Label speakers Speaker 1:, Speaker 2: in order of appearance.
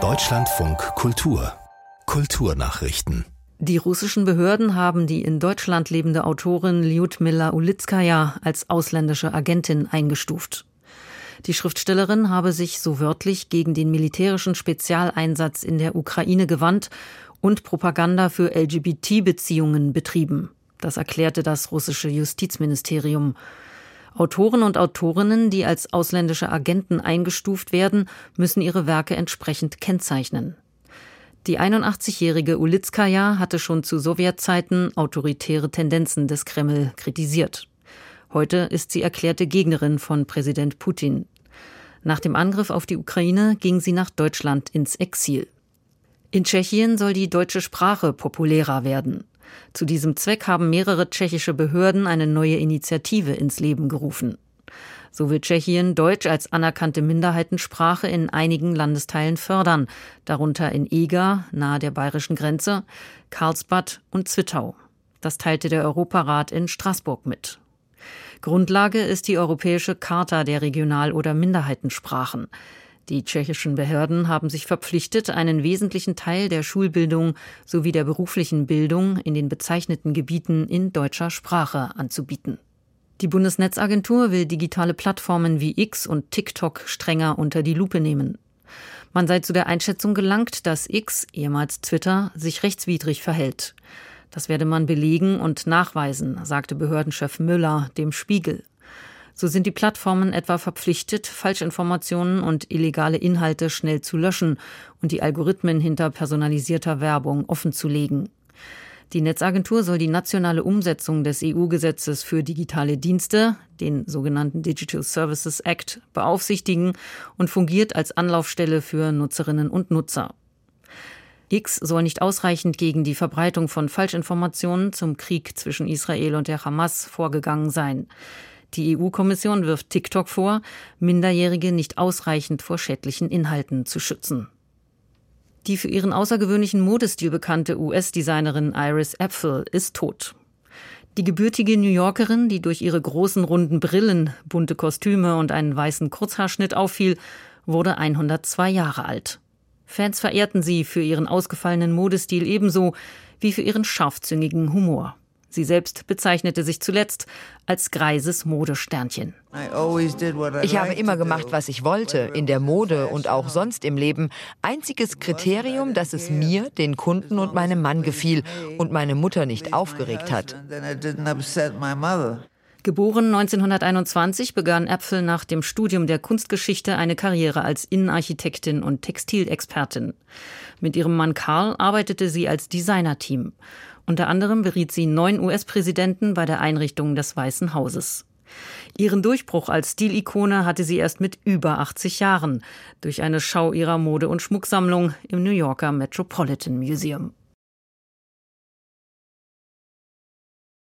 Speaker 1: Deutschlandfunk Kultur Kulturnachrichten
Speaker 2: die russischen Behörden haben die in Deutschland lebende Autorin Lyudmila Ulitskaya als ausländische Agentin eingestuft. Die Schriftstellerin habe sich so wörtlich gegen den militärischen Spezialeinsatz in der Ukraine gewandt und Propaganda für LGBT-Beziehungen betrieben. Das erklärte das russische Justizministerium. Autoren und Autorinnen, die als ausländische Agenten eingestuft werden, müssen ihre Werke entsprechend kennzeichnen. Die 81-jährige Ulitskaya hatte schon zu Sowjetzeiten autoritäre Tendenzen des Kreml kritisiert. Heute ist sie erklärte Gegnerin von Präsident Putin. Nach dem Angriff auf die Ukraine ging sie nach Deutschland ins Exil. In Tschechien soll die deutsche Sprache populärer werden. Zu diesem Zweck haben mehrere tschechische Behörden eine neue Initiative ins Leben gerufen. So will Tschechien Deutsch als anerkannte Minderheitensprache in einigen Landesteilen fördern, darunter in Eger, nahe der bayerischen Grenze, Karlsbad und Zwittau. Das teilte der Europarat in Straßburg mit. Grundlage ist die Europäische Charta der Regional- oder Minderheitensprachen. Die tschechischen Behörden haben sich verpflichtet, einen wesentlichen Teil der Schulbildung sowie der beruflichen Bildung in den bezeichneten Gebieten in deutscher Sprache anzubieten. Die Bundesnetzagentur will digitale Plattformen wie X und TikTok strenger unter die Lupe nehmen. Man sei zu der Einschätzung gelangt, dass X, ehemals Twitter, sich rechtswidrig verhält. Das werde man belegen und nachweisen, sagte Behördenchef Müller dem Spiegel. So sind die Plattformen etwa verpflichtet, Falschinformationen und illegale Inhalte schnell zu löschen und die Algorithmen hinter personalisierter Werbung offenzulegen. Die Netzagentur soll die nationale Umsetzung des EU-Gesetzes für digitale Dienste, den sogenannten Digital Services Act, beaufsichtigen und fungiert als Anlaufstelle für Nutzerinnen und Nutzer. X soll nicht ausreichend gegen die Verbreitung von Falschinformationen zum Krieg zwischen Israel und der Hamas vorgegangen sein. Die EU-Kommission wirft TikTok vor, Minderjährige nicht ausreichend vor schädlichen Inhalten zu schützen. Die für ihren außergewöhnlichen Modestil bekannte US-Designerin Iris Apfel ist tot. Die gebürtige New Yorkerin, die durch ihre großen runden Brillen, bunte Kostüme und einen weißen Kurzhaarschnitt auffiel, wurde 102 Jahre alt. Fans verehrten sie für ihren ausgefallenen Modestil ebenso wie für ihren scharfzüngigen Humor. Sie selbst bezeichnete sich zuletzt als greises Modesternchen.
Speaker 3: Ich habe immer gemacht, was ich wollte, in der Mode und auch sonst im Leben. Einziges Kriterium, dass es mir, den Kunden und meinem Mann gefiel und meine Mutter nicht aufgeregt hat.
Speaker 2: Geboren 1921 begann Äpfel nach dem Studium der Kunstgeschichte eine Karriere als Innenarchitektin und Textilexpertin. Mit ihrem Mann Karl arbeitete sie als Designerteam. Unter anderem beriet sie neun US-Präsidenten bei der Einrichtung des Weißen Hauses. Ihren Durchbruch als Stilikone hatte sie erst mit über 80 Jahren durch eine Schau ihrer Mode- und Schmucksammlung im New Yorker Metropolitan Museum.